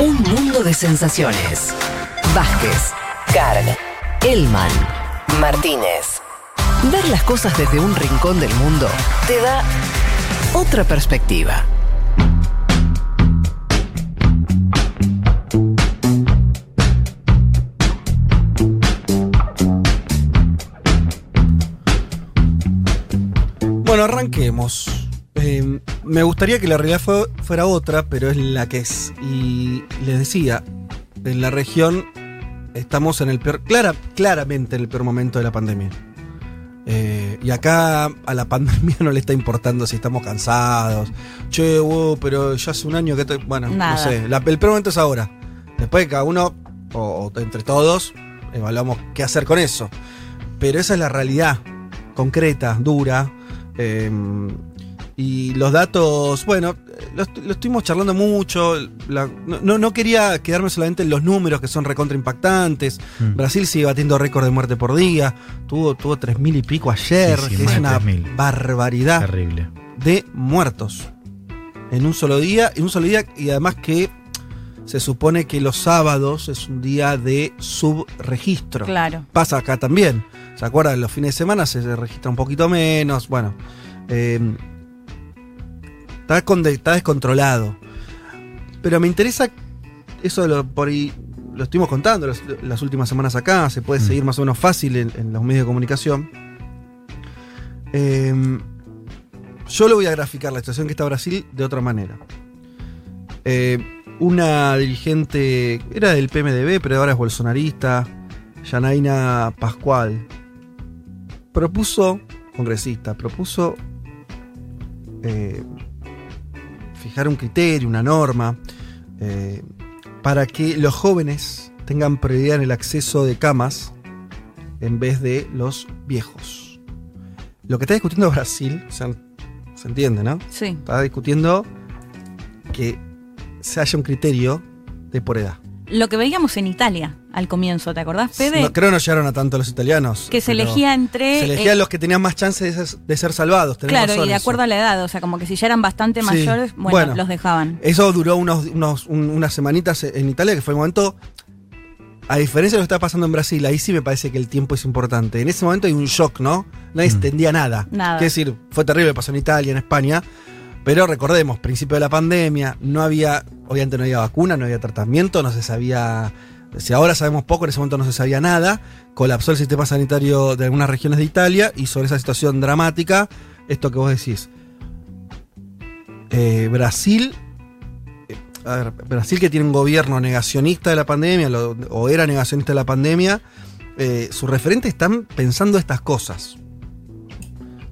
Un mundo de sensaciones. Vázquez, Carg, Elman, Martínez. Ver las cosas desde un rincón del mundo te da otra perspectiva. Bueno, arranquemos. Eh, me gustaría que la realidad fue- fuera otra, pero es la que es. Y les decía, en la región estamos en el peor, clara, claramente en el peor momento de la pandemia. Eh, y acá a la pandemia no le está importando si estamos cansados. Che, wow, pero ya hace un año que... te- bueno, Nada. no sé. la- el peor momento es ahora. Después cada uno, o, o entre todos, evaluamos qué hacer con eso. Pero esa es la realidad concreta, dura. eh, y los datos, bueno, lo, est- lo estuvimos charlando mucho. la- no, no- quería quedarme solamente en los números que son recontra impactantes. Mm. Brasil sigue batiendo récord de muerte por día. Tuvo, tuvo 3.000 y pico ayer, Sí, sí, que es una 3.000. barbaridad Terrible. de muertos. En un solo día, en un solo día, y además que se supone que los sábados es un día de subregistro. Claro. Pasa acá también. ¿Se acuerdan? Los fines de semana se registra un poquito menos. Bueno. eh, está, con- está descontrolado. Pero me interesa eso de lo, por ahí. Lo estuvimos contando las, las últimas semanas acá. Se puede Mm. seguir más o menos fácil en, en los medios de comunicación. Eh, yo le voy a graficar la situación que está Brasil de otra manera. Eh, una dirigente, era del PMDB, pero ahora es bolsonarista, Janaina Pascual, propuso, congresista, propuso eh, fijar un criterio, una norma, eh, para que los jóvenes tengan prioridad en el acceso de camas en vez de los viejos. Lo que está discutiendo Brasil, o sea, se entiende, ¿no? Sí. Está discutiendo que se haya un criterio de por edad. Lo que veíamos en Italia al comienzo, ¿te acordás, Fede? No, creo que no llegaron a tanto los italianos. que se elegía entre. Se elegían eh, los que tenían más chance de ser, de ser salvados. Claro, razón y de eso. acuerdo a la edad, o sea, como que si ya eran bastante Sí. mayores, bueno, Bueno. los dejaban. Eso duró unos, unos- un- unas semanitas en Italia, que fue el momento. A diferencia de lo que está pasando en Brasil, ahí sí me parece que el tiempo es importante. En ese momento hay un shock, ¿no? Nadie Mm. entendía nada. Nada. Quiero decir, fue terrible, pasó en Italia, en España. Pero recordemos, principio de la pandemia, no había, obviamente no había vacuna, no había tratamiento, no se sabía. Si ahora sabemos poco, en ese momento no se sabía nada. Colapsó el sistema sanitario de algunas regiones de Italia y sobre esa situación dramática, esto que vos decís. Eh, Brasil eh, a ver, Brasil que tiene un gobierno negacionista de la pandemia, o era negacionista de la pandemia, eh, sus referentes están pensando estas cosas.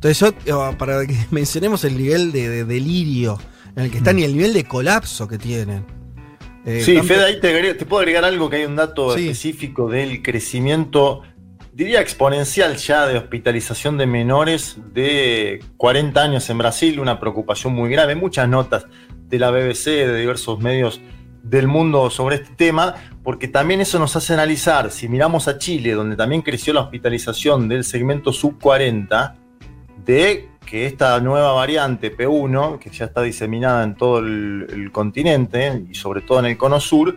Entonces yo, eh, para que mencionemos el nivel de, de delirio en el que están y el nivel de colapso que tienen. Eh, Sí, Fede, ahí te, puedo agregar algo que hay un dato Sí. específico del crecimiento, diría exponencial ya, de hospitalización de menores de 40 años en Brasil, una preocupación muy grave, muchas notas de la BBC, de diversos medios del mundo sobre este tema, porque también eso nos hace analizar, si miramos a Chile, donde también creció la hospitalización del segmento sub 40, de que esta nueva variante P1, que ya está diseminada en todo el, continente y sobre todo en el cono sur,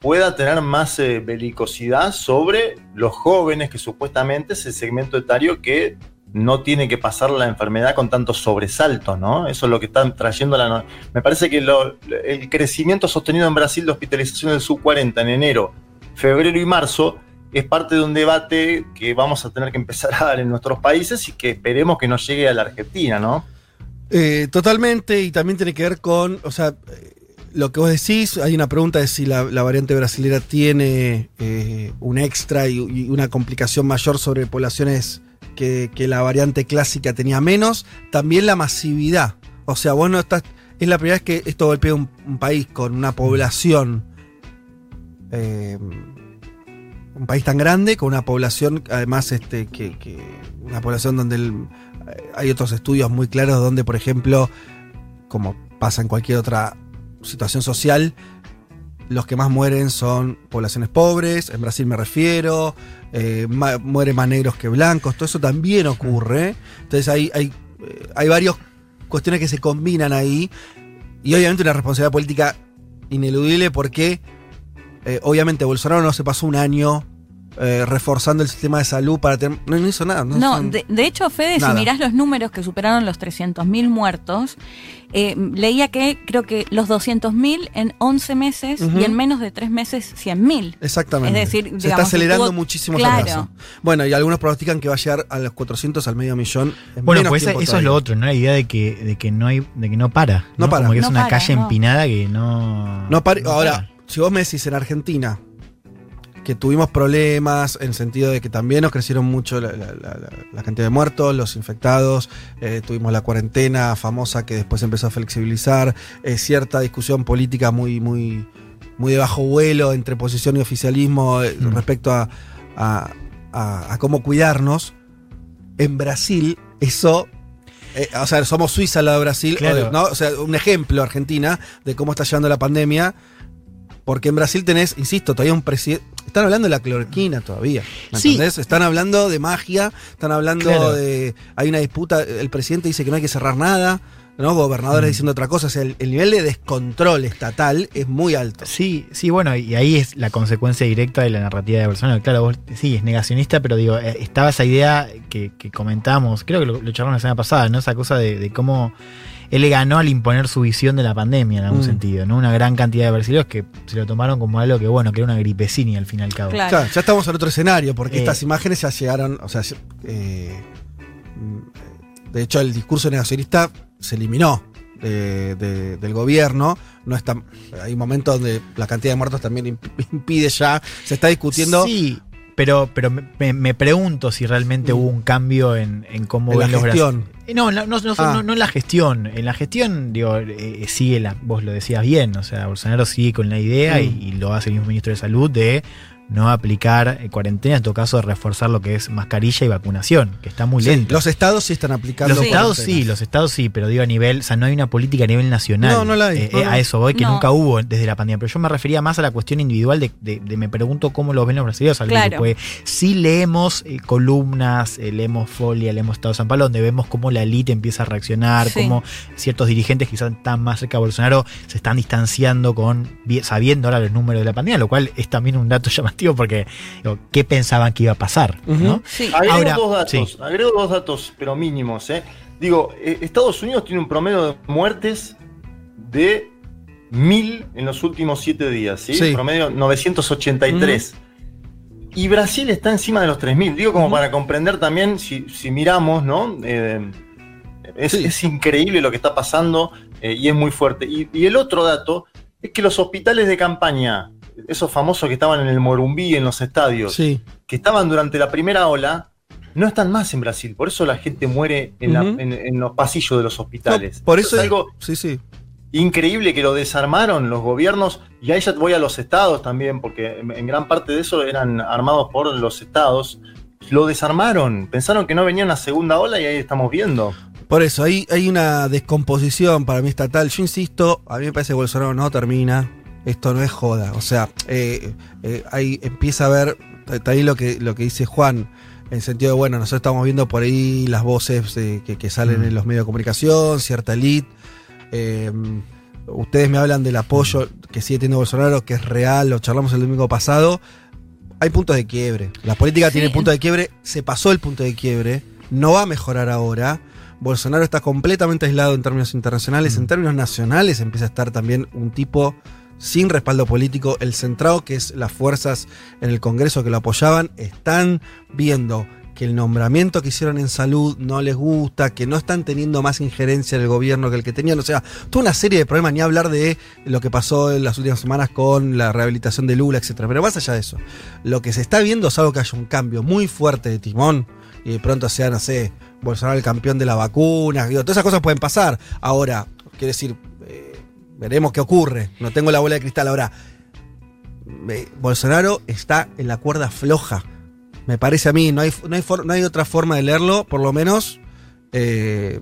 pueda tener más eh, belicosidad sobre los jóvenes, que supuestamente es el segmento etario que no tiene que pasar la enfermedad con tantos sobresaltos, ¿no? Eso es lo que están trayendo la... no- Me parece que el crecimiento sostenido en Brasil de hospitalización del sub-40 en enero, febrero y marzo es parte de un debate que vamos a tener que empezar a dar en nuestros países y que esperemos que nos llegue a la Argentina, ¿no? Eh, totalmente, y también tiene que ver con, o sea, eh, lo que vos decís, hay una pregunta de si la, variante brasilera tiene eh, un extra y, una complicación mayor sobre poblaciones que, la variante clásica tenía menos. También la masividad. O sea, vos no estás. Es la primera vez que esto golpea un, país con una población. Un país tan grande, con una población, además, este, que, que- una población donde el- hay otros estudios muy claros donde, por ejemplo, como pasa en cualquier otra situación social, los que más mueren son poblaciones pobres, en Brasil me refiero, eh, ma- mueren más negros que blancos, todo eso también ocurre. Entonces hay, hay, eh, hay varias cuestiones que se combinan ahí y obviamente una responsabilidad política ineludible porque eh, obviamente Bolsonaro no se pasó un año eh, reforzando el sistema de salud para tener... No, no hizo nada. No, No, son- de, de hecho, Fede, Nada. si mirás los números que superaron los 300.000 muertos, eh, leía que creo que los 200.000 en 11 meses y en menos de 3 meses 100.000. Exactamente. Es decir, se está acelerando tuvo- muchísimo claro. ese. Bueno, y algunos pronostican que va a llegar a los 400 al medio millón. en Bueno, menos pues eso es lo otro, ¿no? La idea de que, de que no hay, de que no para. No para. Como que es una para, calle no. empinada que no. No pare- no ahora, para. si vos me decís en Argentina que tuvimos problemas en el sentido de que también nos crecieron mucho la, la- la- la- la cantidad de muertos, los infectados, eh, tuvimos la cuarentena famosa que después empezó a flexibilizar, eh, cierta discusión política muy, muy, muy de bajo vuelo entre oposición y oficialismo eh, Mm. respecto a, a- a- a cómo cuidarnos. En Brasil, eso eh, o sea, somos Suiza al lado de Brasil, Claro. ¿no? O sea, un ejemplo, Argentina, de cómo está llevando la pandemia. Porque en Brasil tenés, insisto, todavía un presidente. Están hablando de la cloroquina todavía. ¿Me Sí. entendés? Están hablando de magia, están hablando Claro. de. Hay una disputa, el presidente dice que no hay que cerrar nada, ¿no? Gobernadores Mm. diciendo otra cosa. O sea, el, el nivel de descontrol estatal es muy alto. Sí, sí, bueno, y ahí es la consecuencia directa de la narrativa de Bolsonaro. Claro, vos sí, es negacionista, pero digo, eh, estaba esa idea que, que comentamos, creo que lo, lo charlamos la semana pasada, ¿no? Esa cosa de, de cómo él le ganó al imponer su visión de la pandemia en algún Mm. sentido, ¿no? Una gran cantidad de brasileños que se lo tomaron como algo que, bueno, que era una gripecini al fin y al cabo. Claro. Claro, ya estamos en otro escenario, porque Eh. estas imágenes ya llegaron. O sea, eh, de hecho, el discurso negacionista se eliminó de- de- del gobierno. No está, hay momentos donde la cantidad de muertos también imp- impide ya. Se está discutiendo Sí, pero, pero me, pregunto si realmente Mm. hubo un cambio en, en cómo en la ven los gestión. Eh, No, no, no, no, Ah. no- no en la gestión. En la gestión, digo, eh, sigue la, vos lo decías bien, o sea, Bolsonaro sigue con la idea y, y lo hace el mismo ministro de salud de no aplicar eh, cuarentena, en todo caso de reforzar lo que es mascarilla y vacunación, que está muy Sí, lento. los estados sí están aplicando. Los estados sí, los estados sí, pero digo a nivel, o sea, no hay una política a nivel nacional. No, no la hay, Eh, no, eh, no. A eso voy, que No. nunca hubo desde la pandemia. Pero yo me refería más a la cuestión individual de, de- de me pregunto cómo lo ven los brasileños al Claro. Porque sí leemos eh, columnas, eh, leemos Folia, leemos Estado de San Pablo, donde vemos cómo la élite empieza a reaccionar, Sí. cómo ciertos dirigentes quizás están más cerca de Bolsonaro se están distanciando con sabiendo ahora los números de la pandemia, lo cual es también un dato llamativo porque digo, ¿qué pensaban que iba a pasar? Ujú. ¿no? Sí. Agrego Ahora, dos datos, sí. agrego dos datos, pero mínimos. ¿eh? Digo, eh, Estados Unidos tiene un promedio de muertes de mil en los últimos siete días, ¿sí? Sí. Promedio 983. Y Brasil está encima de los 3.000. Digo, como para comprender también, si, si miramos, ¿no? Eh, es, Sí. es increíble lo que está pasando eh, y es muy fuerte. Y, y el otro dato es que los hospitales de campaña, esos famosos que estaban en el Morumbí, en los estadios, Sí. que estaban durante la primera ola no están más en Brasil. Por eso la gente muere en, la- Ujú. en- en los pasillos de los hospitales. No, por eso es algo Sí, sí. increíble que lo desarmaron los gobiernos. Y ahí ya voy a los estados también, porque en, en gran parte de eso eran armados por los estados. Lo desarmaron. Pensaron que no venía una segunda ola y ahí estamos viendo. Por eso, hay, hay una descomposición para mí estatal. Yo insisto, a mí me parece que Bolsonaro no termina. Esto no es joda. O sea, eh, eh, ahí empieza a ver, está ahí lo que, lo que dice Juan, en el sentido de, bueno, nosotros estamos viendo por ahí las voces eh, que, que salen Mm. en los medios de comunicación, cierta elite. Eh, ustedes me hablan del apoyo que sigue teniendo Bolsonaro, que es real, lo charlamos el domingo pasado. Hay puntos de quiebre. La política Sí. tiene punto de quiebre, se pasó el punto de quiebre, no va a mejorar ahora. Bolsonaro está completamente aislado en términos internacionales, Mm. en términos nacionales empieza a estar también un tipo sin respaldo político. El centrado, que es las fuerzas en el Congreso que lo apoyaban, están viendo que el nombramiento que hicieron en salud no les gusta, que no están teniendo más injerencia en el gobierno que el que tenían. O sea, toda una serie de problemas, ni hablar de lo que pasó en las últimas semanas con la rehabilitación de Lula, etcétera. Pero más allá de eso, lo que se está viendo es algo que haya un cambio muy fuerte de timón y de pronto sea, no sé, Bolsonaro el campeón de la vacuna. Digo, todas esas cosas pueden pasar. Ahora, quiero decir, veremos qué ocurre. No tengo la bola de cristal. Ahora, Bolsonaro está en la cuerda floja. Me parece a mí, no hay, no hay, for- no hay otra forma de leerlo, por lo menos. eh,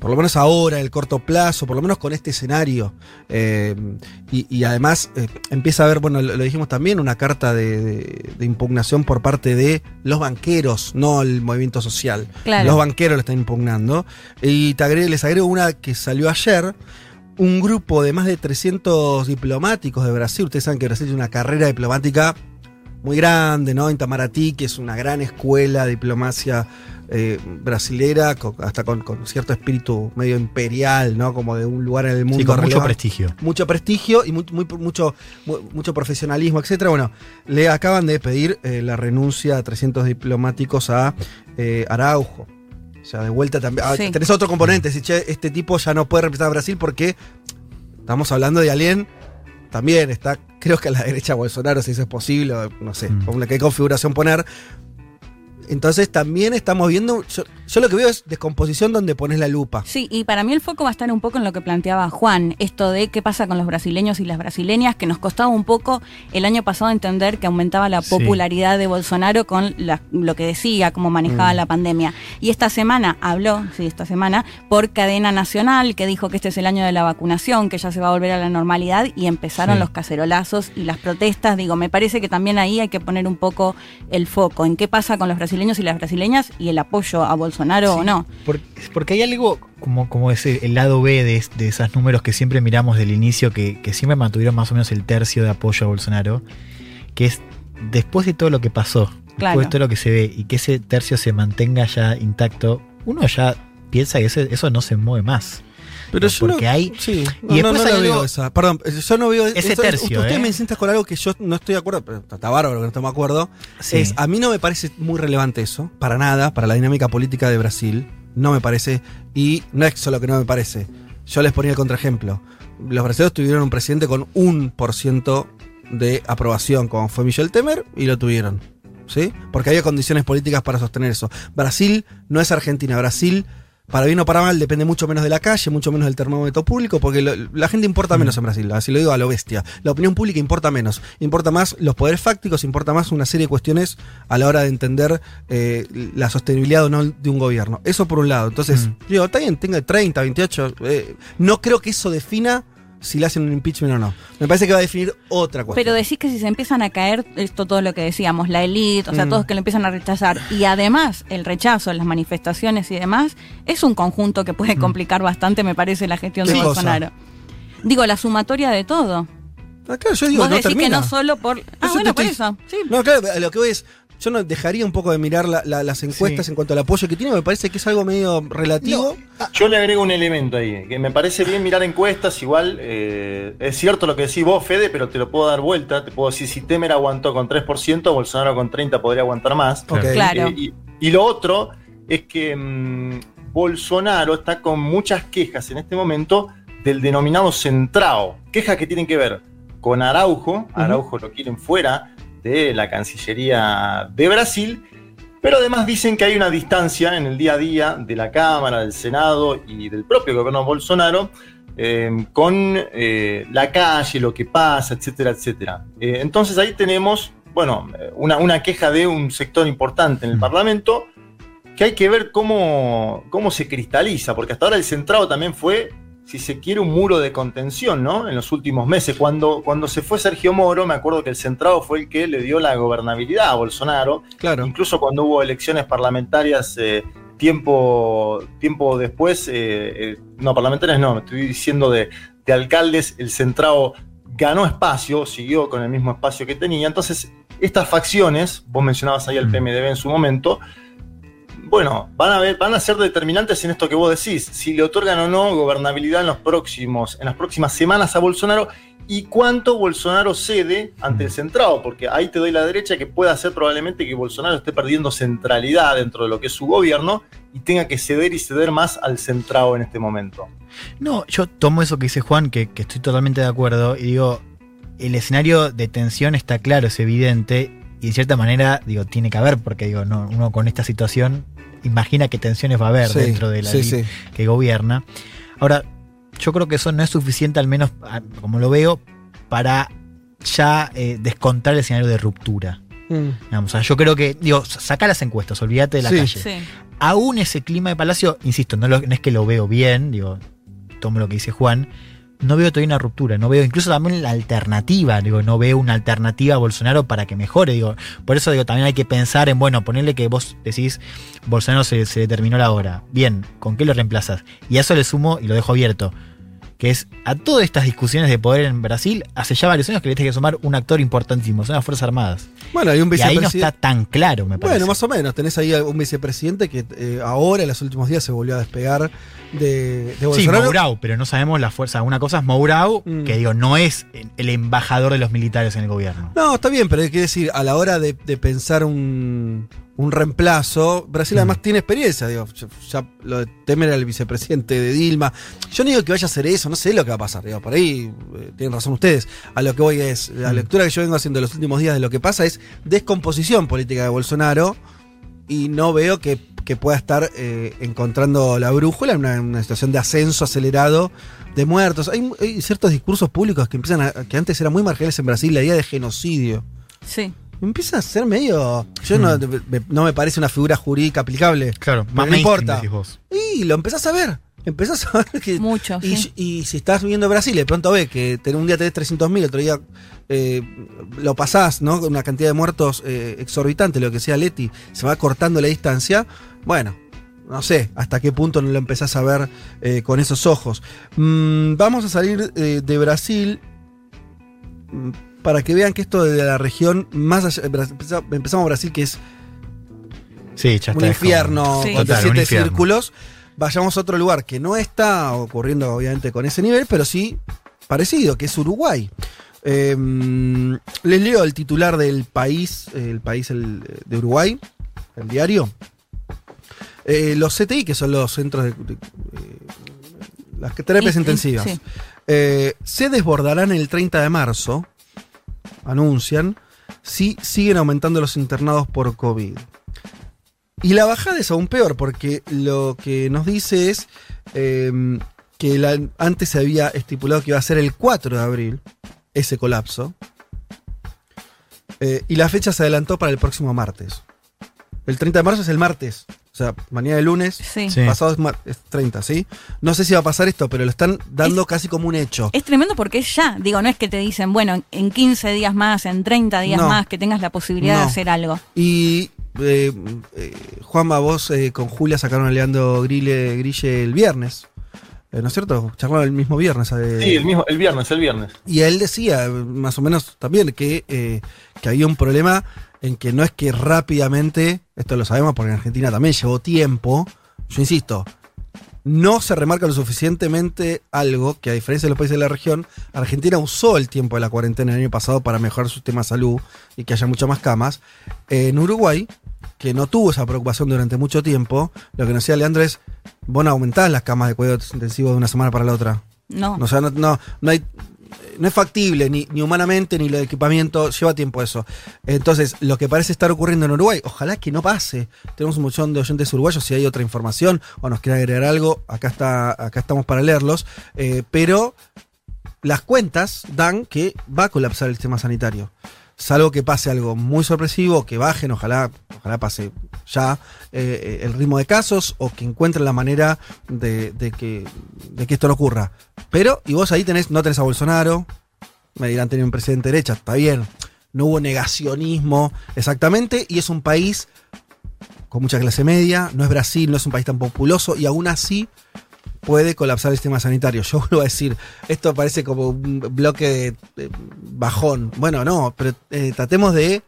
por lo menos ahora, en el corto plazo, por lo menos con este escenario. Eh, y, y además eh, empieza a haber, bueno, lo, lo dijimos también, una carta de, de- de impugnación por parte de los banqueros, no el movimiento social. Claro. Los banqueros lo están impugnando. Y te agrego- les agrego una que salió ayer, un grupo de más de 300 diplomáticos de Brasil. Ustedes saben que Brasil tiene una carrera diplomática muy grande, ¿no? Itamaraty, que es una gran escuela de diplomacia eh, brasilera, con- hasta con, con cierto espíritu medio imperial, ¿no? Como de un lugar en el mundo. Sí, con mucho prestigio. mucho prestigio y muy- mucho, mu- mucho profesionalismo, etcétera. Bueno, le acaban de pedir eh, la renuncia a 300 diplomáticos a eh, Araujo. O sea, de vuelta también. ah, Sí. Tenés otro componente. Si, che, este tipo ya no puede representar a Brasil porque estamos hablando de alguien. También está, creo que a la derecha Bolsonaro, si eso es posible, no sé, Mm. con la qué configuración poner. Entonces también estamos viendo. Yo, yo lo que veo es descomposición donde pones la lupa. Sí, y para mí el foco va a estar un poco en lo que planteaba Juan, esto de qué pasa con los brasileños y las brasileñas, que nos costaba un poco el año pasado entender que aumentaba la Sí. popularidad de Bolsonaro con la- lo que decía, cómo manejaba Mm. la pandemia. Y esta semana habló, sí, esta semana, por cadena nacional, que dijo que este es el año de la vacunación, que ya se va a volver a la normalidad, y empezaron Sí. los cacerolazos y las protestas. Digo, me parece que también ahí hay que poner un poco el foco en qué pasa con los brasileños y las brasileñas y el apoyo a Bolsonaro o no. Por- porque hay algo como, como ese, el lado B de, de esos números que siempre miramos del inicio, que, que siempre mantuvieron más o menos el tercio de apoyo a Bolsonaro, que es después de todo lo que pasó, Claro. después de todo lo que se ve y que ese tercio se mantenga ya intacto, uno ya piensa que ese- eso no se mueve más. Pero yo porque no- hay- Sí, y y no, después no hay veo esa. Perdón, yo no veo Ese eso- tercio, Usted ¿eh? me insista con algo que yo no estoy de acuerdo, pero está bárbaro que no estamos de acuerdo. Sí. Es, a mí no me parece muy relevante eso, para nada, para la dinámica política de Brasil. No me parece. Y no es solo que no me parece. Yo les ponía el contraejemplo. Los brasileños tuvieron un presidente con un por ciento de aprobación, como fue Michel Temer, y lo tuvieron. ¿Sí? Porque había condiciones políticas para sostener eso. Brasil no es Argentina. Brasil, para bien o para mal, depende mucho menos de la calle, mucho menos del termómetro público, porque lo- la gente importa menos en Brasil. Así lo digo a lo bestia. La opinión pública importa menos. Importa más los poderes fácticos, importa más una serie de cuestiones a la hora de entender eh, la sostenibilidad o no de un gobierno. Eso por un lado. Entonces, Mm. digo, está bien, tenga 30, 28. eh, no creo que eso defina si le hacen un impeachment o no. Me parece que va a definir otra cuestión. Pero decís que si se empiezan a caer, esto todo lo que decíamos, la élite, o sea, Mm. todos que lo empiezan a rechazar, y además el rechazo, las manifestaciones y demás, es un conjunto que puede complicar bastante, me parece, la gestión de ¿Qué cosa? Bolsonaro. Digo, la sumatoria de todo. Ah, claro, yo digo, Vos no decís termina. que no solo por... Ah, Eso bueno, por estoy- eso. Sí. No, claro, lo que voy es. Yo no dejaría un poco de mirar la- la- las encuestas Sí. en cuanto al apoyo que tiene, me parece que es algo medio relativo. Yo le agrego un elemento ahí, que me parece bien mirar encuestas, igual eh, es cierto lo que decís vos, Fede, pero te lo puedo dar vuelta, te puedo decir, si Temer aguantó con 3%, Bolsonaro con 30% podría aguantar más. Claro. Eh, y, y lo otro es que mm, Bolsonaro está con muchas quejas en este momento del denominado centrao, quejas que tienen que ver con Araujo, Araujo lo quieren fuera de la Cancillería de Brasil, pero además dicen que hay una distancia en el día a día de la Cámara, del Senado y del propio gobierno Bolsonaro eh, con eh, la calle, lo que pasa, etcétera, etcétera. Eh, entonces ahí tenemos, bueno, una, una queja de un sector importante en el Mm. Parlamento que hay que ver cómo, cómo se cristaliza, porque hasta ahora el centrado también fue, si se quiere, un muro de contención, ¿no? En los últimos meses. Cuando, cuando se fue Sergio Moro, me acuerdo que el centrado fue el que le dio la gobernabilidad a Bolsonaro. Claro. Incluso cuando hubo elecciones parlamentarias eh, tiempo, tiempo después, eh, eh, no, parlamentarias no, me estoy diciendo de, de alcaldes, el centrado ganó espacio, siguió con el mismo espacio que tenía. Entonces, estas facciones, vos mencionabas ahí al. PMDB en su momento, bueno, van a, ver, van a ser determinantes en esto que vos decís, si le otorgan o no gobernabilidad en, los próximos, en las próximas semanas a Bolsonaro y cuánto Bolsonaro cede ante el centrado, porque ahí te doy la derecha que puede hacer probablemente que Bolsonaro esté perdiendo centralidad dentro de lo que es su gobierno y tenga que ceder y ceder más al centrado en este momento. No, yo tomo eso que dice Juan, que, que estoy totalmente de acuerdo, y digo, el escenario de tensión está claro, es evidente, y de cierta manera, digo, tiene que haber, porque digo, no, uno con esta situación imagina qué tensiones va a haber Sí, dentro de la sí, que gobierna. Ahora, yo creo que eso no es suficiente, al menos como lo veo, para ya eh, descontar el escenario de ruptura. Mm. Digamos, o sea, yo creo que, digo, saca las encuestas, olvídate de la Sí. calle Sí. aún ese clima de Palacio, insisto, no, lo- no es que lo veo bien, digo, tomo lo que dice Juan, no veo todavía una ruptura, no veo incluso también la alternativa, digo, no veo una alternativa a Bolsonaro para que mejore, digo, por eso digo, también hay que pensar en, bueno, ponerle que vos decís, Bolsonaro se, se le terminó la hora, bien, ¿con qué lo reemplazas? Y a eso le sumo y lo dejo abierto. Que es a todas estas discusiones de poder en Brasil, hace ya varios años que le tiene que sumar un actor importantísimo, son las Fuerzas Armadas. Bueno, hay un Y ahí no vicepresidente. está tan claro, me parece. Bueno, más o menos. Tenés ahí un vicepresidente que eh, ahora, en los últimos días, se volvió a despegar de, de Sí. Mourao, pero no sabemos la fuerza. Una cosa es Mourao, Mm. que digo, no es el embajador de los militares en el gobierno. No, está bien, pero hay que decir, a la hora de, de pensar un, un reemplazo, Brasil Mm. además tiene experiencia, digo, ya, ya lo de Temer era el vicepresidente de Dilma. Yo no digo que vaya a hacer eso, no sé lo que va a pasar, digo, por ahí eh, tienen razón ustedes. A lo que voy es, la Mm. lectura que yo vengo haciendo los últimos días de lo que pasa es descomposición política de Bolsonaro y no veo que, que pueda estar eh, encontrando la brújula en una, una situación de ascenso acelerado de muertos. Hay, hay ciertos discursos públicos que empiezan a, que antes eran muy marginales en Brasil, la idea de genocidio. Sí. Empieza a ser medio. Yo no, me, no me parece una figura jurídica aplicable. Claro, más no importa. vos. Y lo empezás a ver. Empezás a ver que. Mucho, y, sí. y si estás viviendo en Brasil y de pronto ves que ten- un día tenés 300.000, otro día eh, lo pasás, ¿no? Con una cantidad de muertos eh, exorbitante, lo que sea Leti, se va cortando la distancia. Bueno, no sé hasta qué punto no lo empezás a ver eh, con esos ojos. Mm, vamos a salir eh, de Brasil mm, para que vean que esto de la región, más allá, empezamos empezamos Brasil, que es Sí, ya un infierno Sí. con Total, un siete infierno. círculos. Vayamos a otro lugar que no está ocurriendo, obviamente, con ese nivel, pero sí parecido, que es Uruguay. Eh, les leo el titular del país, el país el- de Uruguay, el diario. Eh, los CTI, que son los centros de, de- eh, las terapias Y- y- intensivas, sí. eh, se desbordarán el 30 de marzo, anuncian, si siguen aumentando los internados por COVID. Y la bajada es aún peor, porque lo que nos dice es eh, que antes se había estipulado que iba a ser el 4 de abril, ese colapso, eh, y la fecha se adelantó para el próximo martes. El 30 de marzo es el martes, o sea, mañana es lunes, Sí. Pasado es, mar- es 30, ¿sí? No sé si va a pasar esto, pero lo están dando casi como un hecho. Es tremendo porque es ya. Digo, no es que te dicen, bueno, en- en 15 días más, en 30 días No. más, que tengas la posibilidad No. de hacer algo. Y eh, eh, Juanma, vos eh, con Julia sacaron a Leandro Grille, Grille el viernes. Eh, ¿No es cierto? Charlaron el mismo viernes. eh, Sí, el mismo, el viernes, el viernes. Y él decía, más o menos también, que, eh, que había un problema en que no es que rápidamente, esto lo sabemos porque en Argentina también llevó tiempo, yo insisto, no se remarca lo suficientemente algo que a diferencia de los países de la región, Argentina usó el tiempo de la cuarentena el año pasado para mejorar su sistema de salud y que haya muchas más camas. En Uruguay, que no tuvo esa preocupación durante mucho tiempo, lo que nos decía Leandro es, vos no aumentás las camas de cuidados intensivos de una semana para la otra. No. O sea, no, no, no hay. No es factible, ni, ni humanamente, ni lo de equipamiento, lleva tiempo eso. Entonces, lo que parece estar ocurriendo en Uruguay, ojalá que no pase. Tenemos un montón de oyentes uruguayos, si hay otra información o nos quieren agregar algo, acá está, acá estamos para leerlos. Eh, pero las cuentas dan que va a colapsar el sistema sanitario. Salvo que pase algo muy sorpresivo, que bajen, ojalá, ojalá pase ya eh, el ritmo de casos o que encuentren la manera de, que, de que esto no ocurra. Pero, y vos ahí tenés, no tenés a Bolsonaro, me dirán tener un presidente de derecha, está bien. No hubo negacionismo exactamente, y es un país con mucha clase media, no es Brasil, no es un país tan populoso, y aún así puede colapsar el sistema sanitario. Yo vuelvo a decir, esto parece como un bloque de, bajón. Bueno, no, pero eh, tratemos de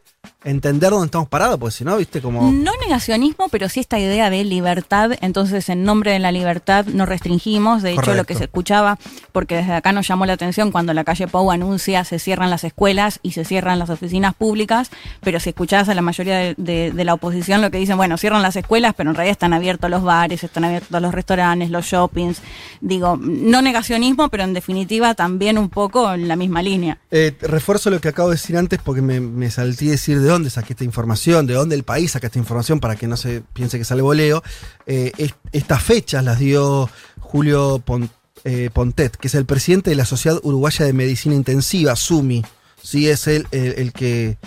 entender dónde estamos parados, porque si no, viste, como... No negacionismo, pero sí esta idea de libertad. Entonces, en nombre de la libertad no restringimos. De hecho, lo que se escuchaba, porque desde acá nos llamó la atención cuando la calle Pau anuncia se cierran las escuelas y se cierran las oficinas públicas, pero si escuchás a la mayoría de, de- de la oposición lo que dicen, bueno, cierran las escuelas, pero en realidad están abiertos los bares, están abiertos los restaurantes, los shoppings. Digo, no negacionismo, pero en definitiva también un poco en la misma línea. Eh, refuerzo lo que acabo de decir antes porque me, me salté decir de dónde saqué esta información, de dónde el país saca esta información para que no se piense que sale voleo. Eh, es- estas fechas las dio Julio Pon- eh, Pontet, que es el presidente de la Sociedad Uruguaya de Medicina Intensiva, SUMI. Sí, es él el, el que,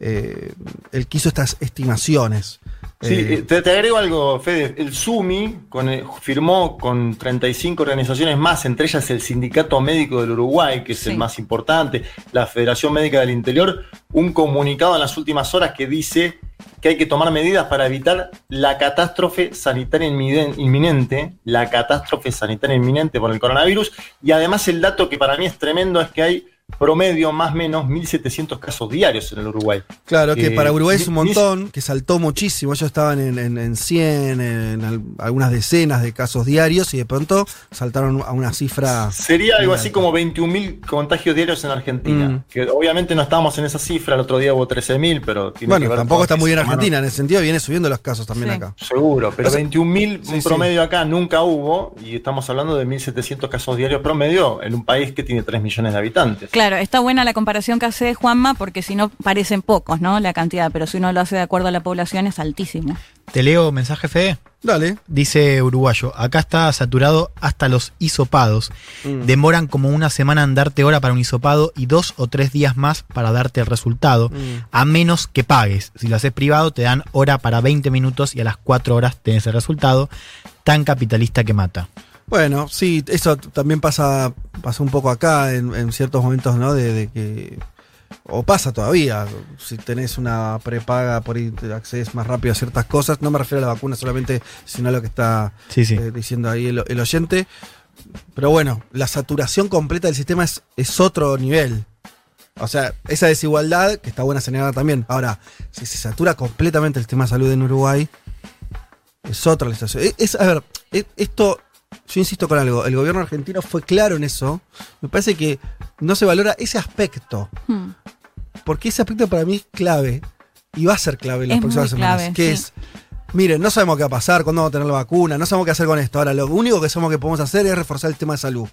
eh, el que hizo estas estimaciones. Sí, Eh, eh, te, te agrego algo, Fede. El SUMI con el- firmó con 35 organizaciones más, entre ellas el Sindicato Médico del Uruguay, que es Sí. el más importante, la Federación Médica del Interior, un comunicado en las últimas horas que dice que hay que tomar medidas para evitar la catástrofe sanitaria inminen- inminente, la catástrofe sanitaria inminente por el coronavirus. Y además el dato que para mí es tremendo es que hay promedio más o menos 1.700 casos diarios en el Uruguay. Claro, que Eh, para Uruguay es un montón, que saltó muchísimo. Ellos estaban en, en, en 100, en al- algunas decenas de casos diarios y de pronto saltaron a una cifra. Sería algo así como 21.000 contagios diarios en Argentina. Mm. Que obviamente no estamos en esa cifra, el otro día hubo 13.000, pero tiene que Bueno, ver tampoco está que muy bien Argentina en ese sentido, viene subiendo los casos también Sí. acá. Seguro, pero O sea, 21.000 sí, un sí. promedio acá nunca hubo y estamos hablando de 1.700 casos diarios promedio en un país que tiene 3 millones de habitantes. Claro, está buena la comparación que hace Juanma, porque si no parecen pocos, ¿no? La cantidad, pero si uno lo hace de acuerdo a la población es altísimo. Te leo mensaje, Fede. Dale. Dice Uruguayo, acá está saturado hasta los hisopados. Mm. Demoran como una semana en darte hora para un hisopado y dos o tres días más para darte el resultado, Mm. a menos que pagues. Si lo haces privado, te dan hora para 20 minutos y a las 4 horas tenés el resultado. Tan capitalista que mata. Bueno, sí, eso también pasa, pasa un poco acá en, en ciertos momentos, ¿no? De, de que. O pasa todavía. Si tenés una prepaga por ahí te accedes más rápido a ciertas cosas. No me refiero a la vacuna solamente, sino a lo que está Sí, sí. eh, diciendo ahí el, el oyente. Pero bueno, la saturación completa del sistema es, es otro nivel. O sea, esa desigualdad, que está buena señalar también. Ahora, si se satura completamente el sistema de salud en Uruguay, es otra la situación. Es, es- a ver, es- esto, yo insisto con algo, el gobierno argentino fue claro en eso. Me parece que no se valora ese aspecto, Hmm. porque ese aspecto para mí es clave y va a ser clave en las Es próximas semanas. clave, que sí. es, miren, no sabemos qué va a pasar, cuándo vamos a tener la vacuna, no sabemos qué hacer con esto. Ahora, lo único que sabemos que podemos hacer es reforzar el tema de salud.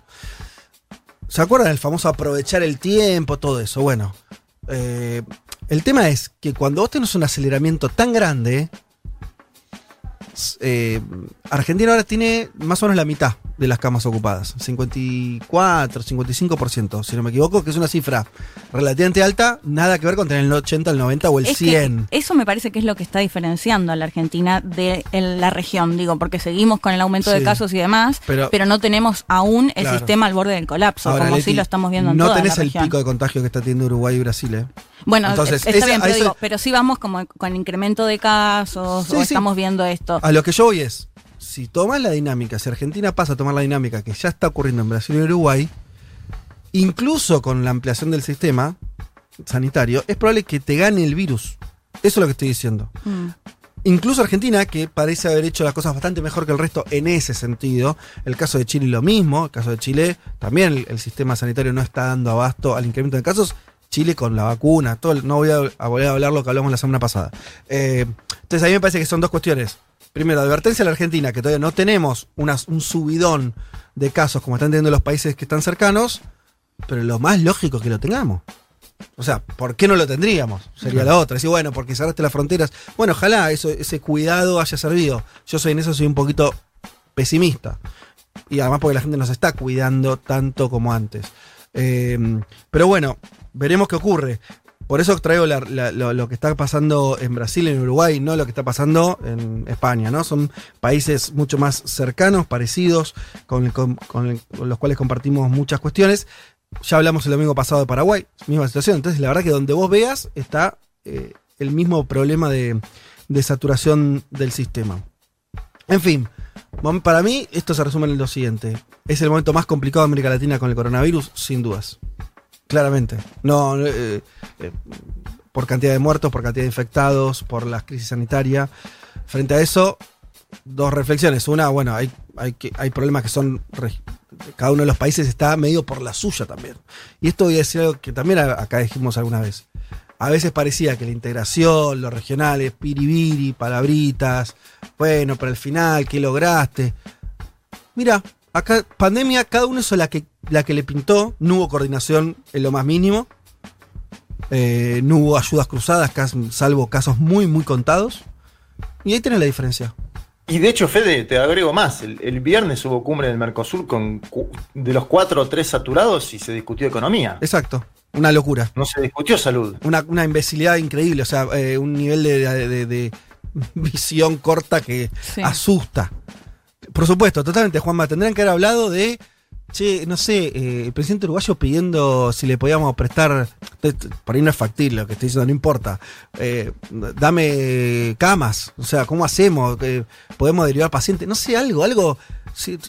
¿Se acuerdan del famoso aprovechar el tiempo, todo eso? Bueno, eh, el tema es que cuando vos tenés un aceleramiento tan grande, eh, Argentina ahora tiene más o menos la mitad de las camas ocupadas, 54, 55%, si no me equivoco, que es una cifra relativamente alta, nada que ver con tener el 80, el 90 o el Es que 100. eso me parece que es lo que está diferenciando a la Argentina de la región, digo, porque seguimos con el aumento de casos y demás, Pero- pero, no tenemos aún el Claro. sistema al borde del colapso, Ahora, como Leti, sí lo estamos viendo en no toda tenés la el región. pico de contagio que está teniendo Uruguay y Brasil, ¿eh? Bueno, Entonces, está bien, pero, digo, pero sí vamos como con incremento de casos, Sí, o sí. estamos viendo esto. A lo que yo voy es, si tomas la dinámica, si Argentina pasa a tomar la dinámica que ya está ocurriendo en Brasil y Uruguay, incluso con la ampliación del sistema sanitario, es probable que te gane el virus. Eso es lo que estoy diciendo. Mm. Incluso Argentina, que parece haber hecho las cosas bastante mejor que el resto en ese sentido. El caso de Chile lo mismo. El caso de Chile, también el, el sistema sanitario no está dando abasto al incremento de casos. Chile con la vacuna, todo el- no voy a, a volver a hablar lo que hablamos la semana pasada. Eh, entonces a mí me parece que son dos cuestiones. Primero, advertencia a la Argentina, que todavía no tenemos un subidón de casos como están teniendo los países que están cercanos, pero lo más lógico es que lo tengamos. O sea, ¿por qué no lo tendríamos? Sería la otra. Decir, bueno, porque cerraste las fronteras. Bueno, ojalá eso, ese cuidado haya servido. Yo soy en eso soy un poquito pesimista. Y además porque la gente nos está cuidando tanto como antes. Eh, pero bueno, veremos qué ocurre. Por eso traigo lo, que está pasando en Brasil, en Uruguay, no lo que está pasando en España, ¿no? Son países mucho más cercanos, parecidos, con, los cuales compartimos muchas cuestiones. Ya hablamos el domingo pasado de Paraguay, misma situación. Entonces, la verdad que donde vos veas está eh, el mismo problema de, saturación del sistema. En fin, para mí esto se resume en lo siguiente. Es el momento más complicado de América Latina con el coronavirus, sin dudas. Claramente. No, eh, eh, por cantidad de muertos, por cantidad de infectados, por la crisis sanitaria. Frente a eso, dos reflexiones. Una, bueno, hay, hay, problemas que son. Cada uno de los países está medio por la suya también. Y esto voy a decir algo que también acá dijimos alguna vez. A veces parecía que la integración, los regionales, piribiri, palabritas, bueno, pero al final, ¿qué lograste? Mira, acá, pandemia, cada uno hizo la que, la que le pintó, no hubo coordinación en lo más mínimo, eh, no hubo ayudas cruzadas, salvo casos muy, muy contados. Y ahí tenés la diferencia. Y de hecho, Fede, te agrego más. El, el viernes hubo cumbre del Mercosur con de los cuatro o tres saturados y se discutió economía. Exacto, una locura. No se discutió salud. Una, una imbecilidad increíble, o sea, eh, un nivel de, de- de- de visión corta que Sí. asusta. Por supuesto, totalmente, Juanma, tendrían que haber hablado de, che, no sé, eh, el presidente uruguayo pidiendo si le podíamos prestar Por ahí no es factible lo que estoy diciendo, no importa. Eh, dame camas, o sea, ¿cómo hacemos? Eh, ¿Podemos derivar pacientes? No sé, algo, algo sí,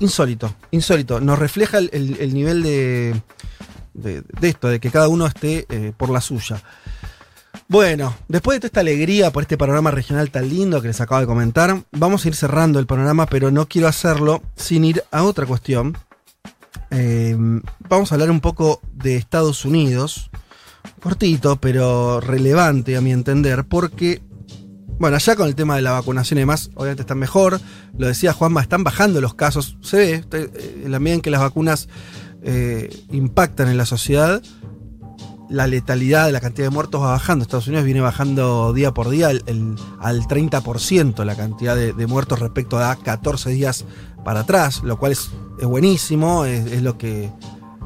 insólito, insólito. Nos refleja el, el- el nivel de, de, esto, de que cada uno esté por la suya. Bueno, después de toda esta alegría por este panorama regional tan lindo que les acabo de comentar, vamos a ir cerrando el panorama, pero no quiero hacerlo sin ir a otra cuestión. Eh, vamos a hablar un poco de Estados Unidos, cortito, pero relevante a mi entender, porque, bueno, allá con el tema de la vacunación y demás, obviamente están mejor. Lo decía Juanma, están bajando los casos. Se ve, en la medida en que las vacunas eh, impactan en la sociedad, la letalidad, la cantidad de muertos va bajando. Estados Unidos viene bajando día por día al 30% la cantidad de, de muertos respecto a 14 días para atrás, lo cual es, buenísimo, es, lo que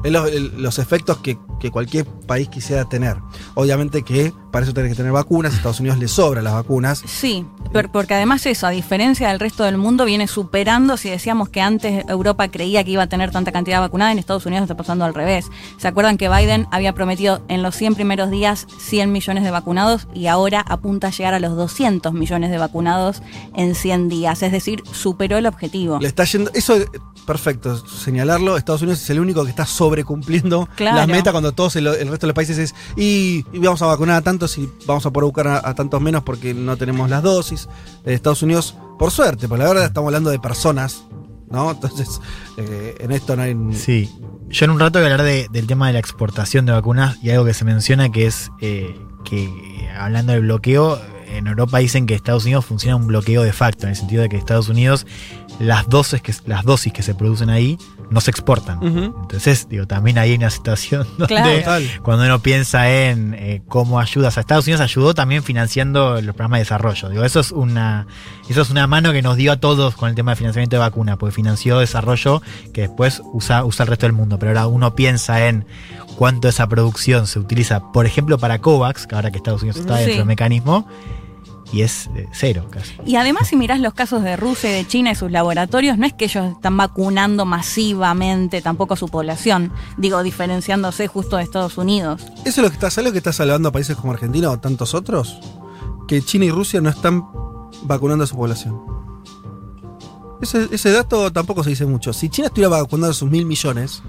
es los efectos que, que cualquier país quisiera tener. Obviamente que para eso tiene que tener vacunas, a Estados Unidos le sobran las vacunas. Sí, porque además eso, a diferencia del resto del mundo, viene superando, si decíamos que antes Europa creía que iba a tener tanta cantidad vacunada, en Estados Unidos está pasando al revés. ¿Se acuerdan que Biden había prometido en los 100 primeros días 100 millones de vacunados y ahora apunta a llegar a los 200 millones de vacunados en 100 días? Es decir, superó el objetivo. Le está yendo. Eso es perfecto señalarlo. Estados Unidos es el único que está sobrecumpliendo Claro. las metas cuando todos el, el resto de los países es. Y, y vamos a vacunar a tantos y vamos a poder buscar a, tantos menos porque no tenemos las dosis. Eh, Estados Unidos, por suerte, por la verdad estamos hablando de personas. ¿No? Entonces, eh, en esto no hay. Sí. Yo en un rato voy a hablar de- del tema de la exportación de vacunas y algo que se menciona que es eh, que hablando del bloqueo, en Europa dicen que Estados Unidos funciona un bloqueo de facto, en el sentido de que Estados Unidos las dosis que, las dosis que se producen ahí no se exportan. Entonces, digo, también hay una situación donde Claro. Cuando uno piensa en eh, cómo ayudas a Estados Unidos, ayudó también financiando los programas de desarrollo. Digo, eso es una eso es una mano que nos dio a todos con el tema de financiamiento de vacuna, porque financió desarrollo que después usa, usa el resto del mundo. Pero ahora uno piensa en cuánto esa producción se utiliza, por ejemplo, para COVAX, que ahora que Estados Unidos está Sí. dentro del mecanismo, y es eh, cero casi. Y además, si mirás los casos de Rusia y de China y sus laboratorios, no es que ellos están vacunando masivamente tampoco a su población, digo, diferenciándose justo de Estados Unidos. Eso es lo que está, ¿sabes lo que está salvando a países como Argentina o tantos otros? Que China y Rusia no están vacunando a su población. Ese, ese dato tampoco se dice mucho. Si China estuviera vacunando a sus mil millones,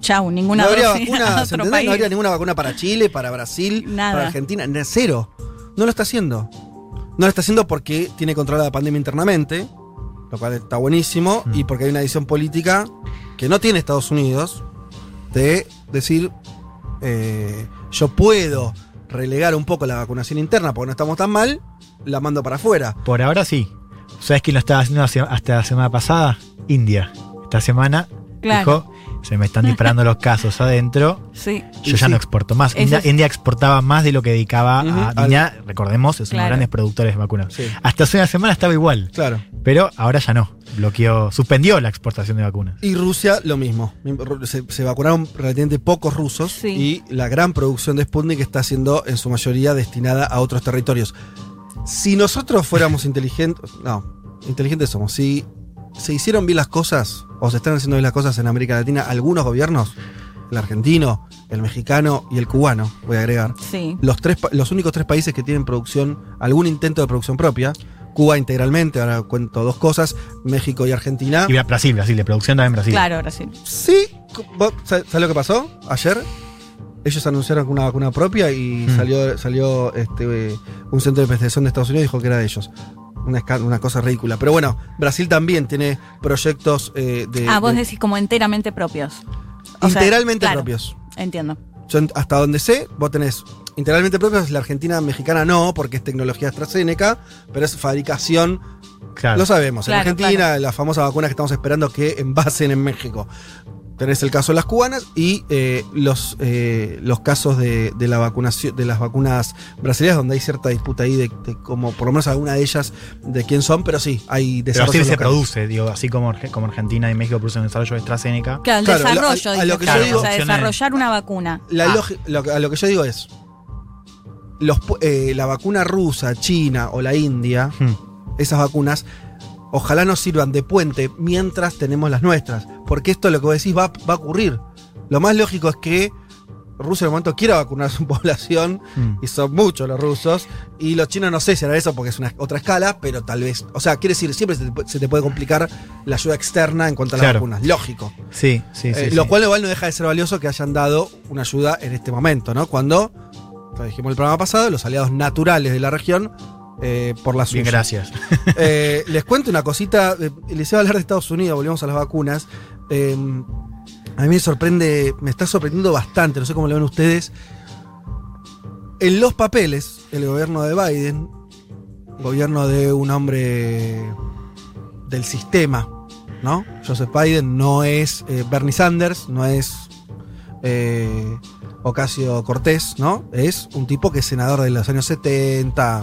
Chau, ninguna no habría dosis a vacuna. No habría ninguna vacuna para Chile, para Brasil, Nada. para Argentina, na- cero. No lo está haciendo. No lo está haciendo porque tiene controlada la pandemia internamente, lo cual está buenísimo, Mm. y porque hay una decisión política que no tiene Estados Unidos de decir, eh, yo puedo relegar un poco la vacunación interna porque no estamos tan mal, la mando para afuera. Por ahora sí. ¿Sabes quién lo estaba haciendo hasta la semana pasada? India. Esta semana Claro. dijo, se me están disparando los casos adentro. Sí. Yo ya sí. no exporto más. India, es- India exportaba más de lo que dedicaba a Al- India. Recordemos, es uno de los grandes productores de vacunas. Sí. Hasta hace una semana estaba igual, Claro. pero ahora ya no. Bloqueó, suspendió la exportación de vacunas. Y Rusia lo mismo. Se, se vacunaron relativamente pocos rusos Sí. y la gran producción de Sputnik está siendo en su mayoría destinada a otros territorios. Si nosotros fuéramos inteligentes, no, inteligentes somos. Si se hicieron bien las cosas o se están haciendo bien las cosas en América Latina, algunos gobiernos, el argentino, el mexicano y el cubano, voy a agregar, Sí. los, tres, los únicos tres países que tienen producción, algún intento de producción propia, Cuba integralmente, ahora cuento dos cosas, México y Argentina. Y Brasil, Brasil, de producción también Brasil. Claro, Brasil. Sí, vos- ¿sabes lo que pasó ayer? Ellos anunciaron una vacuna propia y Mm. salió, salió este, un centro de investigación de Estados Unidos y dijo que era de ellos. Una, cosa ridícula. Pero bueno, Brasil también tiene proyectos eh, de, Ah, vos de- decís como enteramente propios. O sea, integralmente claro, propios. Entiendo. Yo hasta donde sé, vos tenés integralmente propios, la Argentina mexicana no, porque es tecnología AstraZeneca, pero es fabricación Claro. Lo sabemos. Claro, en Argentina, la famosa vacuna que estamos esperando que envasen en México. Tenés el caso de las cubanas y eh, los, eh, los casos de, de la vacunación, de las vacunas brasileñas, donde hay cierta disputa ahí de, de como por lo menos alguna de ellas de quién son, pero sí, hay Pero así desarrollo se local. produce, digo, así como, como Argentina y México producen desarrollo de AstraZeneca. Claro, el Claro, lo- desarrollo, a- a lo que yo digo- o sea, opciones- desarrollar una vacuna. La Ah. lo que- a lo que yo digo es, los, eh, la vacuna rusa, china o la india, Hmm. esas vacunas, ojalá nos sirvan de puente mientras tenemos las nuestras. Porque esto lo que vos decís va, va a ocurrir. Lo más lógico es que Rusia en el momento quiere vacunar a su población, Mm. y son muchos los rusos, y los chinos no sé si era eso porque es una otra escala, pero tal vez, o sea, quiere decir, siempre se te, se te puede complicar la ayuda externa en cuanto a las vacunas, lógico. Sí, sí, sí. Eh, sí. Lo cual igual no deja de ser valioso que hayan dado una ayuda en este momento, ¿no? Cuando, lo dijimos el programa pasado, los aliados naturales de la región, eh, por la suya. Bien, gracias. Eh, les cuento una cosita. eh, les iba a hablar de Estados Unidos, volvemos a las vacunas. Eh, a mí me sorprende, me está sorprendiendo bastante, no sé cómo lo ven ustedes. En los papeles, el gobierno de Biden, gobierno de un hombre del sistema, ¿no? Joseph Biden no es Bernie Sanders, no es eh, Ocasio Cortés, ¿no? Es un tipo que es senador de los años 70,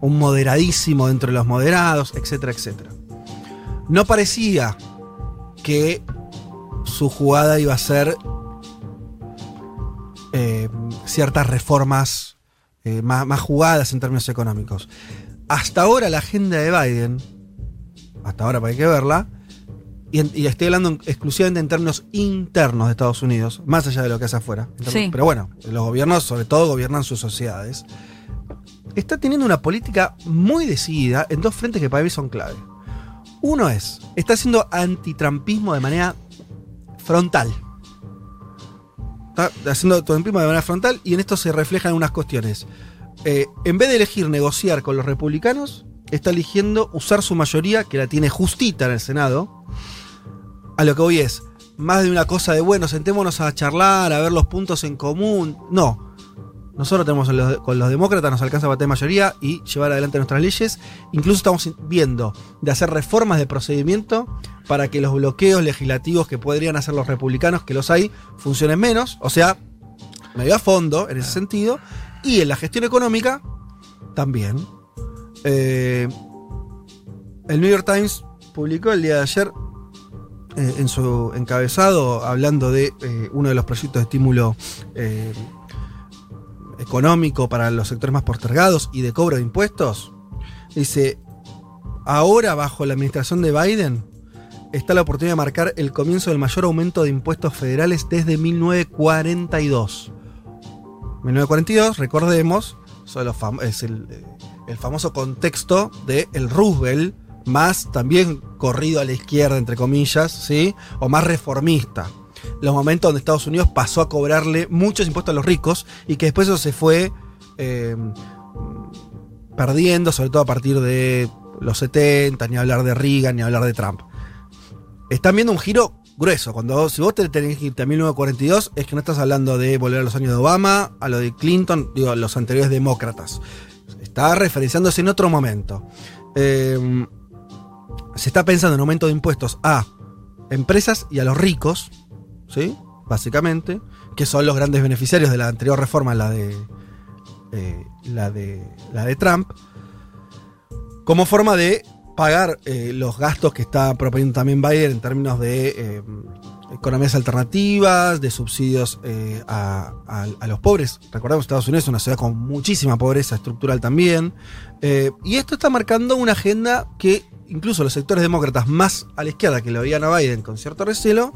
un moderadísimo dentro de los moderados, etcétera, etcétera. No parecía que su jugada iba a ser eh, ciertas reformas eh, más, más jugadas en términos económicos. Hasta ahora la agenda de Biden, hasta ahora para hay que verla, y, en- y estoy hablando en- exclusivamente en términos internos de Estados Unidos, más allá de lo que hace afuera. Sí. Pero bueno, los gobiernos sobre todo gobiernan sus sociedades. Está teniendo una política muy decidida en dos frentes que para mí son clave. Uno es, está haciendo antitrampismo de manera frontal. Está haciendo trampismo de manera frontal y en esto se reflejan unas cuestiones. Eh, en vez de elegir negociar con los republicanos, está eligiendo usar su mayoría, que la tiene justita en el Senado. A lo que voy es, más de una cosa de, bueno, sentémonos a charlar, a ver los puntos en común. No. Nosotros tenemos con los demócratas, nos alcanza bater mayoría y llevar adelante nuestras leyes. Incluso estamos viendo de hacer reformas de procedimiento para que los bloqueos legislativos que podrían hacer los republicanos, que los hay, funcionen menos. O sea, medio a fondo en ese sentido. Y en la gestión económica, también. Eh, el New York Times publicó el día de ayer eh, en su encabezado hablando de eh, uno de los proyectos de estímulo eh, económico para los sectores más postergados y de cobro de impuestos. Dice, ahora bajo la administración de Biden está la oportunidad de marcar el comienzo del mayor aumento de impuestos federales desde 1942. 1942, recordemos, son los es el, el famoso contexto de el Roosevelt, más también corrido a la izquierda, entre comillas, ¿sí? O más reformista. Los momentos donde Estados Unidos pasó a cobrarle muchos impuestos a los ricos y que después eso se fue eh, perdiendo, sobre todo a partir de los 70, ni hablar de Reagan, ni hablar de Trump. Están viendo un giro grueso. Cuando si vos te tenés que irte a 1942, es que no estás hablando de volver a los años de Obama, a lo de Clinton, digo, a los anteriores demócratas. Está referenciándose en otro momento. Eh, se está pensando en aumento de impuestos a empresas y a los ricos, ¿sí? Básicamente, que son los grandes beneficiarios de la anterior reforma, la de, eh, la de, la de Trump, como forma de pagar eh, los gastos que está proponiendo también Biden en términos de eh, economías alternativas, de subsidios a, los pobres. Recordemos, Estados Unidos es una ciudad con muchísima pobreza estructural también. Y esto está marcando una agenda que incluso los sectores demócratas más a la izquierda que lo veían a Biden con cierto recelo,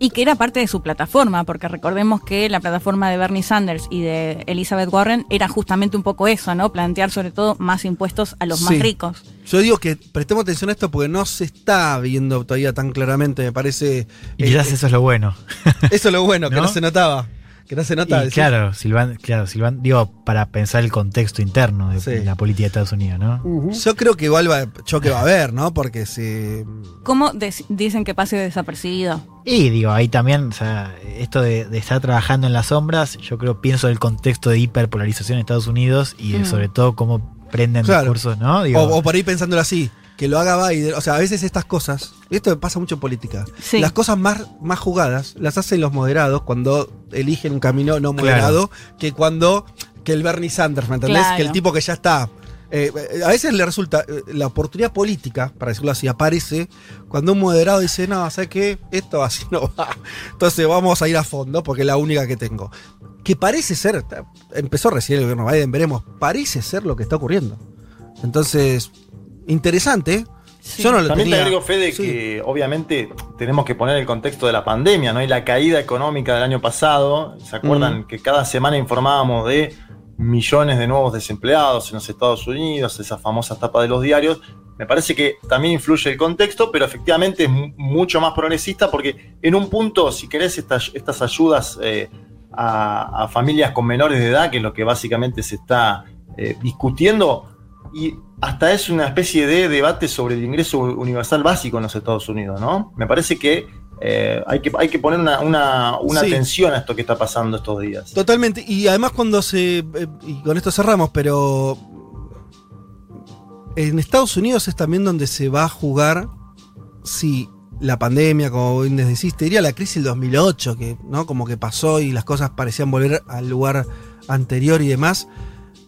Y que era parte de su plataforma, porque recordemos que la plataforma de Bernie Sanders y de Elizabeth Warren era justamente un poco eso, ¿no? Plantear sobre todo más impuestos a los Sí. más ricos. yo digo que prestemos atención a esto porque no se está viendo todavía tan claramente, me parece. Y eh, quizás eso es lo bueno. Eso es lo bueno, que no se notaba. Que no se nota. Y claro, Silvan, claro, Silvan, digo, para pensar el contexto interno de Sí. la política de Estados Unidos, ¿no? Yo creo que igual va, choque va a haber, ¿no? Porque si. ¿Cómo dicen que pase desapercibido? Y digo, ahí también, o sea, esto de, de estar trabajando en las sombras, yo creo, pienso en el contexto de hiperpolarización en Estados Unidos y sobre todo cómo prenden Claro. discursos, ¿no? Digo, O, o por ahí pensándolo así, que lo haga Biden. O sea, a veces estas cosas, y esto pasa mucho en política, Sí. las cosas más, más jugadas las hacen los moderados cuando eligen un camino no moderado que cuando que el Bernie Sanders, ¿me entendés? Claro. Que el tipo que ya está. eh, a veces le resulta, eh, la oportunidad política, para decirlo así, aparece cuando un moderado dice, no, ¿sabes qué? Esto así no va. Entonces vamos a ir a fondo porque es la única que tengo. Que parece ser, empezó recién el gobierno Biden, veremos, parece ser lo que está ocurriendo. Entonces, interesante. Sí. Yo no lo También tenía. te agrego, Fede, Sí. que obviamente tenemos que poner el contexto de la pandemia, ¿no? Y la caída económica del año pasado. ¿Se acuerdan Mm. que cada semana informábamos de millones de nuevos desempleados en los Estados Unidos, esas famosas tapas de los diarios? Me parece que también influye el contexto, pero efectivamente es mu- mucho más progresista porque en un punto, si querés, estas, estas ayudas eh, a, a familias con menores de edad, que es lo que básicamente se está eh, discutiendo, y hasta es una especie de debate sobre el ingreso universal básico en los Estados Unidos, ¿no? Me parece que eh, hay que hay que poner una, una, una Sí. atención a esto que está pasando estos días. Totalmente. Y además cuando se... eh, y con esto cerramos, pero... En Estados Unidos es también donde se va a jugar si la pandemia, como bien les decís, te diría la crisis del 2008, que ¿no? como que pasó y las cosas parecían volver al lugar anterior y demás.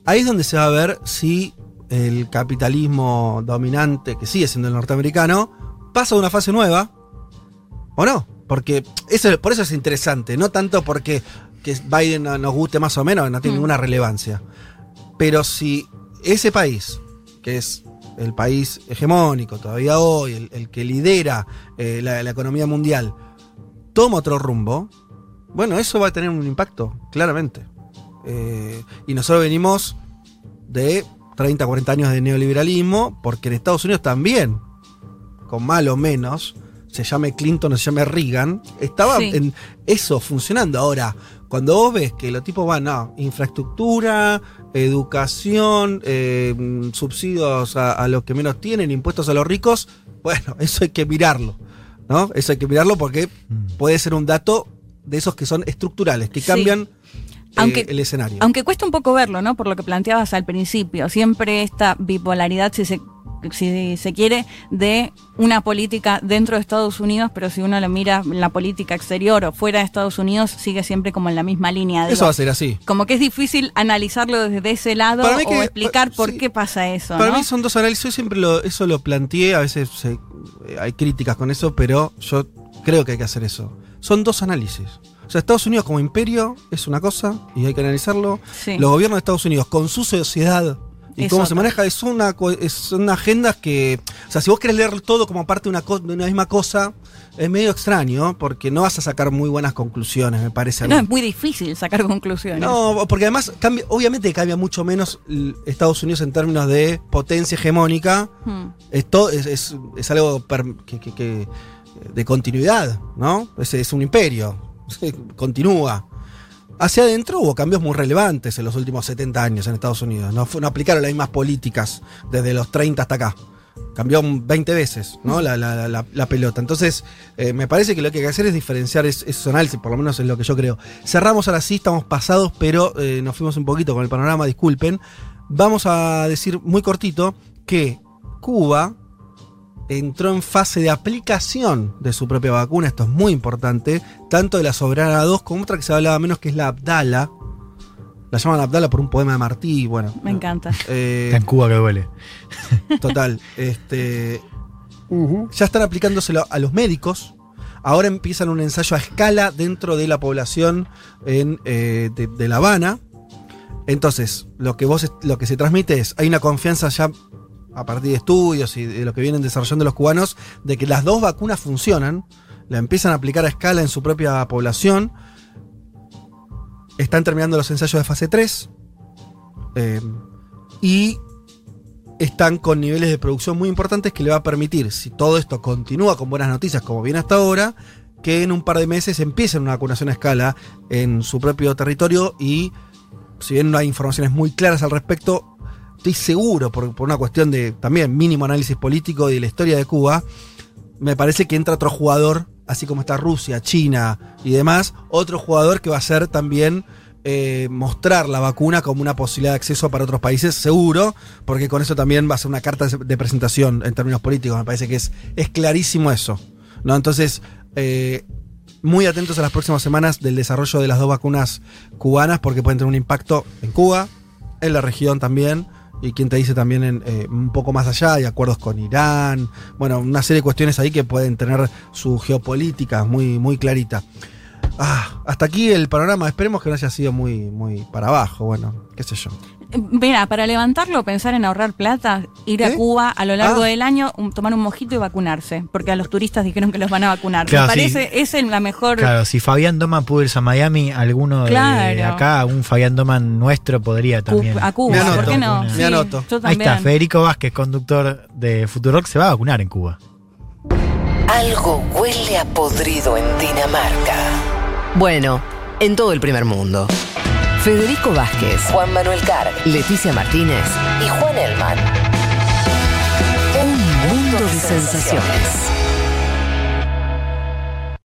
Ahí es donde se va a ver si el capitalismo dominante, que sigue siendo el norteamericano, pasa a una fase nueva o no. Porque eso, por eso es interesante, no tanto porque que Biden no- nos guste más o menos, no tiene Mm. ninguna relevancia. Pero si ese país, que es el país hegemónico todavía hoy, el, el que lidera eh, la, la economía mundial, toma otro rumbo, bueno, eso va a tener un impacto, claramente. Eh, y nosotros venimos de 30, 40 años de neoliberalismo, porque en Estados Unidos también, con mal o menos, se llame Clinton o se llame Reagan, estaba Sí. en eso funcionando. Ahora, cuando vos ves que los tipos van a infraestructura, educación, eh, mm, subsidios a, a los que menos tienen, impuestos a los ricos, bueno, eso hay que mirarlo. ¿No? Eso hay que mirarlo porque puede ser un dato de esos que son estructurales, que Sí. Eh, Aunque- el escenario. Aunque cuesta un poco verlo, ¿no? Por lo que planteabas al principio. Siempre esta bipolaridad, si se, si se quiere, de una política dentro de Estados Unidos, pero si uno lo mira en la política exterior o fuera de Estados Unidos, sigue siempre como en la misma línea. Eso va a ser así. como que es difícil analizarlo desde ese lado Para mí o que- explicar pa- por sí. qué pasa eso. Para ¿no? mí son dos análisis, yo siempre lo- eso lo planteé, a veces se- eh, hay críticas con eso, pero yo creo que hay que hacer eso. Son dos análisis. O sea, Estados Unidos como imperio es una cosa y hay que analizarlo. Sí. Los gobiernos de Estados Unidos con su sociedad y Es cómo se maneja es una son agendas que, o sea, si vos querés leer todo como parte de una, de una misma cosa, es medio extraño porque no vas a sacar muy buenas conclusiones, me parece. a mí. No, es muy difícil sacar conclusiones. No, porque además cambia, obviamente cambia mucho menos Estados Unidos en términos de potencia hegemónica. Hmm. Esto es, es- es algo per- que, que- que- de continuidad, ¿no? Es, es un imperio, continúa. Hacia adentro hubo cambios muy relevantes en los últimos 70 años en Estados Unidos. No, aplicaron las mismas políticas desde los 30 hasta acá. Cambió 20 veces ¿no? la- la pelota. Entonces, eh, me parece que lo que hay que hacer es diferenciar es- esos análisis, por lo menos es lo que yo creo. Cerramos ahora sí, estamos pasados, pero eh, nos fuimos un poquito con el panorama, disculpen. Vamos a decir muy cortito que Cuba entró en fase de aplicación de su propia vacuna, esto es muy importante, tanto de la Soberana 2 como otra que se hablaba menos, que es la Abdala. La llaman Abdala por un poema de Martí, bueno. Me encanta. eh, Está en Cuba que duele. Total. este, ya están aplicándoselo a los médicos. Ahora empiezan un ensayo a escala dentro de la población en, eh, de, de La Habana. Entonces, lo que vos lo que se transmite es, hay una confianza ya a partir de estudios y de lo que vienen desarrollando los cubanos, de que las dos vacunas funcionan, la empiezan a aplicar a escala en su propia población. Están terminando los ensayos de fase 3. eh, y están con niveles de producción muy importantes que le va a permitir, si todo esto continúa con buenas noticias como viene hasta ahora, que en un par de meses empiecen una vacunación a escala en su propio territorio y si bien no hay informaciones muy claras al respecto, estoy seguro, por, por una cuestión de también mínimo análisis político y de la historia de Cuba, me parece que entra otro jugador, así como está Rusia, China y demás, otro jugador que va a ser también eh, mostrar la vacuna como una posibilidad de acceso para otros países, seguro, porque con eso también va a ser una carta de presentación en términos políticos, me parece que es, es clarísimo eso. ¿no? Entonces, eh, muy atentos a las próximas semanas del desarrollo de las dos vacunas cubanas, porque pueden tener un impacto en Cuba, en la región también, y quien te dice también eh, un poco más allá, hay acuerdos con Irán, bueno, una serie de cuestiones ahí que pueden tener su geopolítica muy, muy clarita. Ah, hasta aquí el panorama, esperemos que no haya sido muy, muy para abajo, bueno, qué sé yo. Mira, para levantarlo, pensar en ahorrar plata, ir a ¿Eh? Cuba a lo largo Ah. del año, un- tomar un mojito y vacunarse, porque a los turistas dijeron que los van a vacunar. Claro, Me sí. parece, es la mejor. Claro, si Fabián Doman pudo irse a Miami, alguno de- acá, un Fabián Doman nuestro podría Cu- también. a Cuba, Me ¿por qué no? me Sí, anoto. Yo Ahí está, Federico Vázquez, conductor de Futurock, se va a vacunar en Cuba. Algo huele a podrido en Dinamarca. Bueno, en todo el primer mundo. Federico Vázquez, Juan Manuel Carg, Leticia Martínez y Juan Elman. Un mundo de sensaciones.